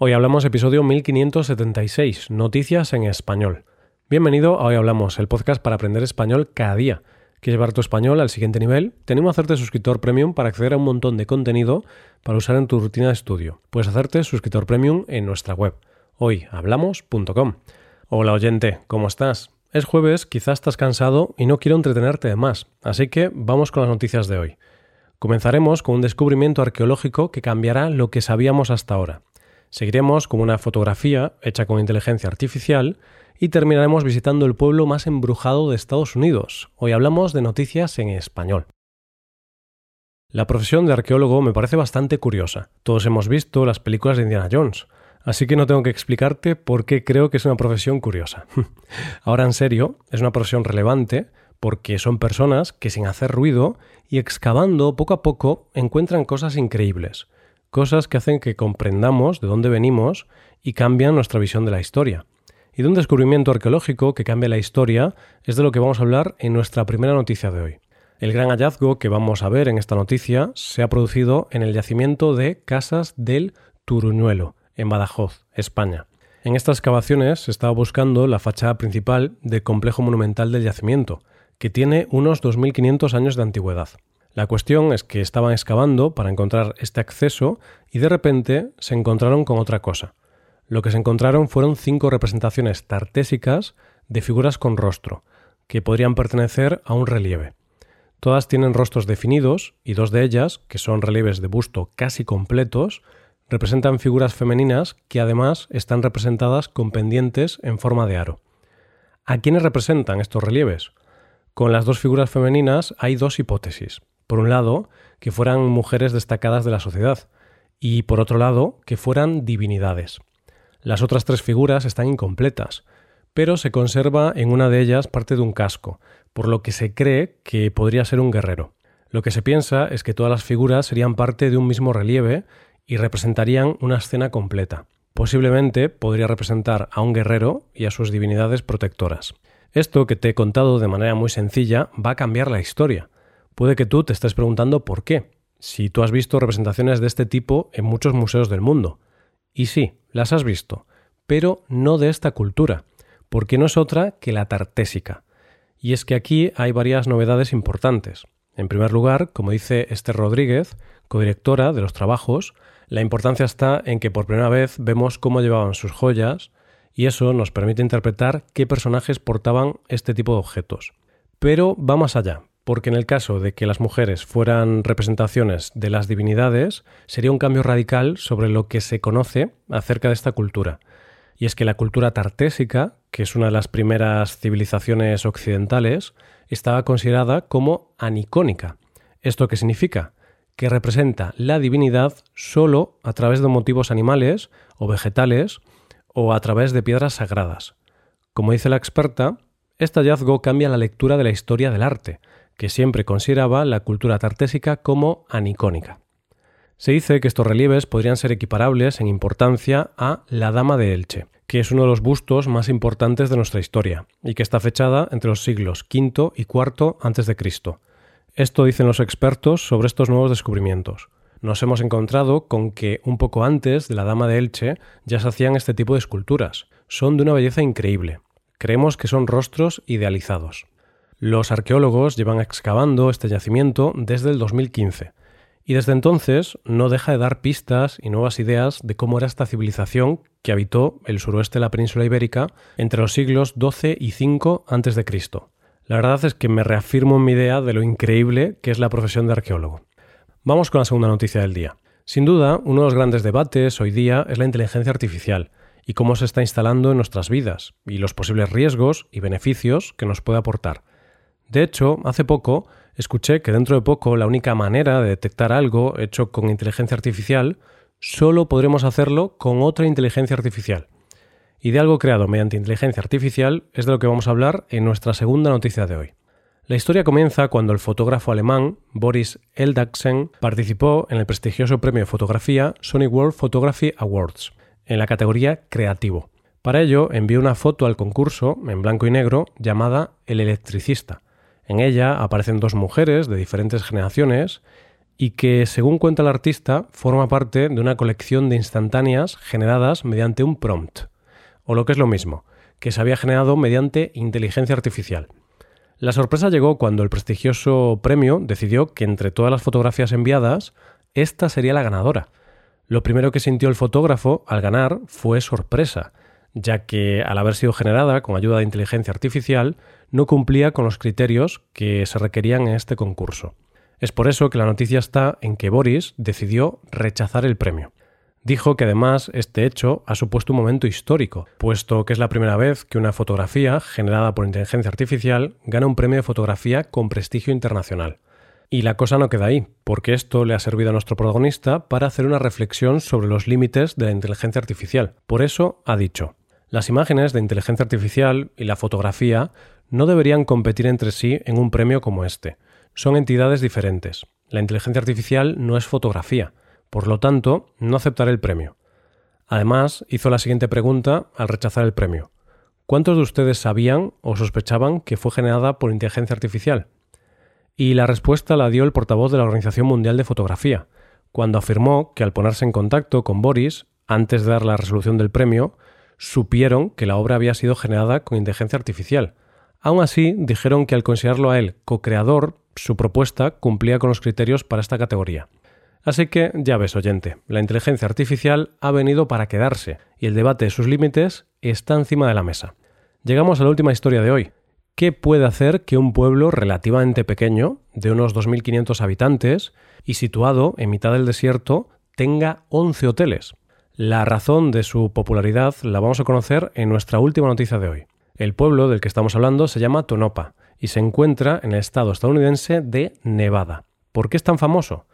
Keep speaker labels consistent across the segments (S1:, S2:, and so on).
S1: Hoy hablamos episodio 1576, Noticias en Español. Bienvenido a Hoy Hablamos, el podcast para aprender español cada día. ¿Quieres llevar tu español al siguiente nivel? Tenemos hacerte suscriptor premium para acceder a un montón de contenido para usar en tu rutina de estudio. Puedes hacerte suscriptor premium en nuestra web, hoyhablamos.com. Hola oyente, ¿cómo estás? Es jueves, quizás estás cansado y no quiero entretenerte de más, así que vamos con las noticias de hoy. Comenzaremos con un descubrimiento arqueológico que cambiará lo que sabíamos hasta ahora. Seguiremos con una fotografía hecha con inteligencia artificial y terminaremos visitando el pueblo más embrujado de Estados Unidos. Hoy hablamos de noticias en español. La profesión de arqueólogo me parece bastante curiosa. Todos hemos visto las películas de Indiana Jones, así que no tengo que explicarte por qué creo que es una profesión curiosa. Ahora en serio, es una profesión relevante porque son personas que sin hacer ruido y excavando poco a poco encuentran cosas increíbles cosas que hacen que comprendamos de dónde venimos y cambian nuestra visión de la historia. Y de un descubrimiento arqueológico que cambia la historia es de lo que vamos a hablar en nuestra primera noticia de hoy. El gran hallazgo que vamos a ver en esta noticia se ha producido en el yacimiento de Casas del Turuñuelo, en Badajoz, España. En estas excavaciones se estaba buscando la fachada principal del complejo monumental del yacimiento, que tiene unos 2.500 años de antigüedad. La cuestión es que estaban excavando para encontrar este acceso y de repente se encontraron con otra cosa. Lo que se encontraron fueron cinco representaciones tartésicas de figuras con rostro, que podrían pertenecer a un relieve. Todas tienen rostros definidos y dos de ellas, que son relieves de busto casi completos, representan figuras femeninas que además están representadas con pendientes en forma de aro. ¿A quiénes representan estos relieves? Con las dos figuras femeninas hay dos hipótesis. Por un lado, que fueran mujeres destacadas de la sociedad, y por otro lado, que fueran divinidades. Las otras tres figuras están incompletas, pero se conserva en una de ellas parte de un casco, por lo que se cree que podría ser un guerrero. Lo que se piensa es que todas las figuras serían parte de un mismo relieve y representarían una escena completa. Posiblemente podría representar a un guerrero y a sus divinidades protectoras. Esto que te he contado de manera muy sencilla va a cambiar la historia, Puede que tú te estés preguntando por qué, si tú has visto representaciones de este tipo en muchos museos del mundo. Y sí, las has visto, pero no de esta cultura, porque no es otra que la tartésica. Y es que aquí hay varias novedades importantes. En primer lugar, como dice Esther Rodríguez, codirectora de los trabajos, la importancia está en que por primera vez vemos cómo llevaban sus joyas, y eso nos permite interpretar qué personajes portaban este tipo de objetos. Pero va más allá, porque en el caso de que las mujeres fueran representaciones de las divinidades, sería un cambio radical sobre lo que se conoce acerca de esta cultura. Y es que la cultura tartésica, que es una de las primeras civilizaciones occidentales, estaba considerada como anicónica. ¿Esto qué significa? Que representa la divinidad solo a través de motivos animales o vegetales o a través de piedras sagradas. Como dice la experta, este hallazgo cambia la lectura de la historia del arte, que siempre consideraba la cultura tartésica como anicónica. Se dice que estos relieves podrían ser equiparables en importancia a la Dama de Elche, que es uno de los bustos más importantes de nuestra historia, y que está fechada entre los siglos V y IV a.C. Esto dicen los expertos sobre estos nuevos descubrimientos. Nos hemos encontrado con que un poco antes de la Dama de Elche ya se hacían este tipo de esculturas. Son de una belleza increíble. Creemos que son rostros idealizados. Los arqueólogos llevan excavando este yacimiento desde el 2015 y desde entonces no deja de dar pistas y nuevas ideas de cómo era esta civilización que habitó el suroeste de la península ibérica entre los siglos XII y V a.C. La verdad es que me reafirmo en mi idea de lo increíble que es la profesión de arqueólogo. Vamos con la segunda noticia del día. Sin duda, uno de los grandes debates hoy día es la inteligencia artificial y cómo se está instalando en nuestras vidas y los posibles riesgos y beneficios que nos puede aportar. De hecho, hace poco escuché que dentro de poco la única manera de detectar algo hecho con inteligencia artificial solo podremos hacerlo con otra inteligencia artificial. Y de algo creado mediante inteligencia artificial es de lo que vamos a hablar en nuestra segunda noticia de hoy. La historia comienza cuando el fotógrafo alemán Boris Eldagsen participó en el prestigioso premio de fotografía Sony World Photography Awards, en la categoría Creativo. Para ello envió una foto al concurso en blanco y negro llamada El electricista, en ella aparecen dos mujeres de diferentes generaciones y que, según cuenta el artista, forma parte de una colección de instantáneas generadas mediante un prompt, o lo que es lo mismo, que se había generado mediante inteligencia artificial. La sorpresa llegó cuando el prestigioso premio decidió que entre todas las fotografías enviadas, esta sería la ganadora. Lo primero que sintió el fotógrafo al ganar fue sorpresa, ya que al haber sido generada con ayuda de inteligencia artificial, no cumplía con los criterios que se requerían en este concurso. Es por eso que la noticia está en que Boris decidió rechazar el premio. Dijo que además este hecho ha supuesto un momento histórico, puesto que es la primera vez que una fotografía generada por inteligencia artificial gana un premio de fotografía con prestigio internacional. Y la cosa no queda ahí, porque esto le ha servido a nuestro protagonista para hacer una reflexión sobre los límites de la inteligencia artificial. Por eso ha dicho, las imágenes de inteligencia artificial y la fotografía no deberían competir entre sí en un premio como este. Son entidades diferentes. La inteligencia artificial no es fotografía, por lo tanto, no aceptaré el premio. Además, hizo la siguiente pregunta al rechazar el premio. ¿Cuántos de ustedes sabían o sospechaban que fue generada por inteligencia artificial? Y la respuesta la dio el portavoz de la Organización Mundial de Fotografía, cuando afirmó que al ponerse en contacto con Boris, antes de dar la resolución del premio, supieron que la obra había sido generada con inteligencia artificial. Aún así, dijeron que al considerarlo a él co-creador, su propuesta cumplía con los criterios para esta categoría. Así que ya ves, oyente, la inteligencia artificial ha venido para quedarse y el debate de sus límites está encima de la mesa. Llegamos a la última historia de hoy, ¿Qué puede hacer que un pueblo relativamente pequeño, de unos 2.500 habitantes y situado en mitad del desierto, tenga 11 hoteles? La razón de su popularidad la vamos a conocer en nuestra última noticia de hoy. El pueblo del que estamos hablando se llama Tonopa y se encuentra en el estado estadounidense de Nevada. ¿Por qué es tan famoso?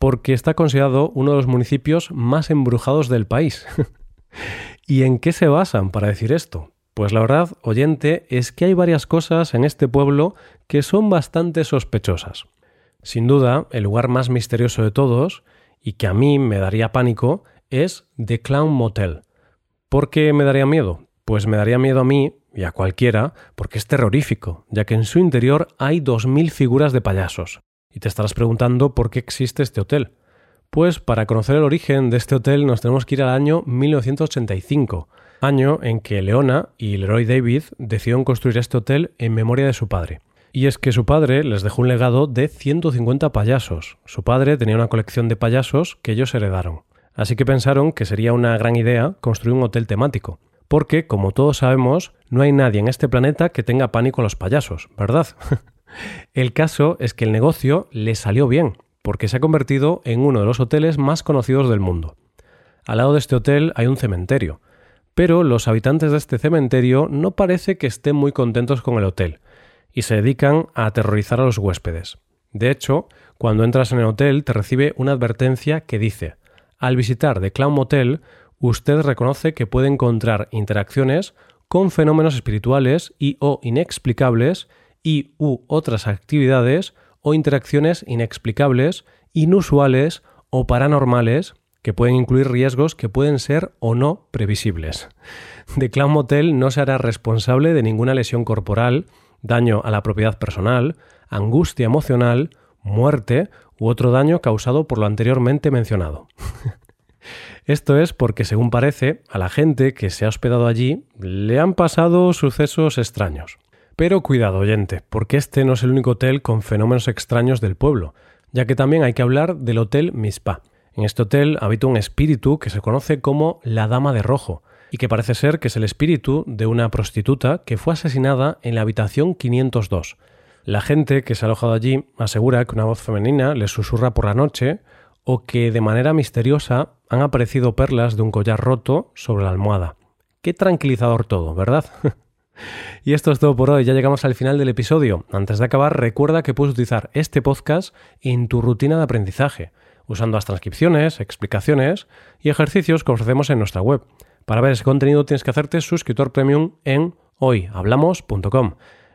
S1: Porque está considerado uno de los municipios más embrujados del país. ¿Y en qué se basan para decir esto? Pues la verdad, oyente, es que hay varias cosas en este pueblo que son bastante sospechosas. Sin duda, el lugar más misterioso de todos, y que a mí me daría pánico, es The Clown Motel. ¿Por qué me daría miedo? Pues me daría miedo a mí y a cualquiera, porque es terrorífico, ya que en su interior hay 2.000 figuras de payasos. Y te estarás preguntando por qué existe este hotel. Pues para conocer el origen de este hotel nos tenemos que ir al año 1985, año en que Leona y Leroy David decidieron construir este hotel en memoria de su padre. Y es que su padre les dejó un legado de 150 payasos. Su padre tenía una colección de payasos que ellos heredaron. Así que pensaron que sería una gran idea construir un hotel temático. Porque, como todos sabemos, no hay nadie en este planeta que tenga pánico a los payasos, ¿verdad? el caso es que el negocio le salió bien, porque se ha convertido en uno de los hoteles más conocidos del mundo. Al lado de este hotel hay un cementerio, pero los habitantes de este cementerio no parece que estén muy contentos con el hotel y se dedican a aterrorizar a los huéspedes. De hecho, cuando entras en el hotel te recibe una advertencia que dice al visitar The Clown Motel, usted reconoce que puede encontrar interacciones con fenómenos espirituales y o inexplicables y u otras actividades o interacciones inexplicables, inusuales o paranormales que pueden incluir riesgos que pueden ser o no previsibles. The Clown Motel no se hará responsable de ninguna lesión corporal, daño a la propiedad personal, angustia emocional, muerte u otro daño causado por lo anteriormente mencionado. Esto es porque, según parece, a la gente que se ha hospedado allí le han pasado sucesos extraños. Pero cuidado, oyente, porque este no es el único hotel con fenómenos extraños del pueblo, ya que también hay que hablar del Hotel Mispa, en este hotel habita un espíritu que se conoce como la Dama de Rojo, y que parece ser que es el espíritu de una prostituta que fue asesinada en la habitación 502. La gente que se ha alojado allí asegura que una voz femenina les susurra por la noche o que de manera misteriosa han aparecido perlas de un collar roto sobre la almohada. Qué tranquilizador todo, ¿verdad? y esto es todo por hoy, ya llegamos al final del episodio. Antes de acabar, recuerda que puedes utilizar este podcast en tu rutina de aprendizaje usando las transcripciones, explicaciones y ejercicios que ofrecemos en nuestra web. Para ver ese contenido tienes que hacerte suscriptor premium en hoyhablamos.com.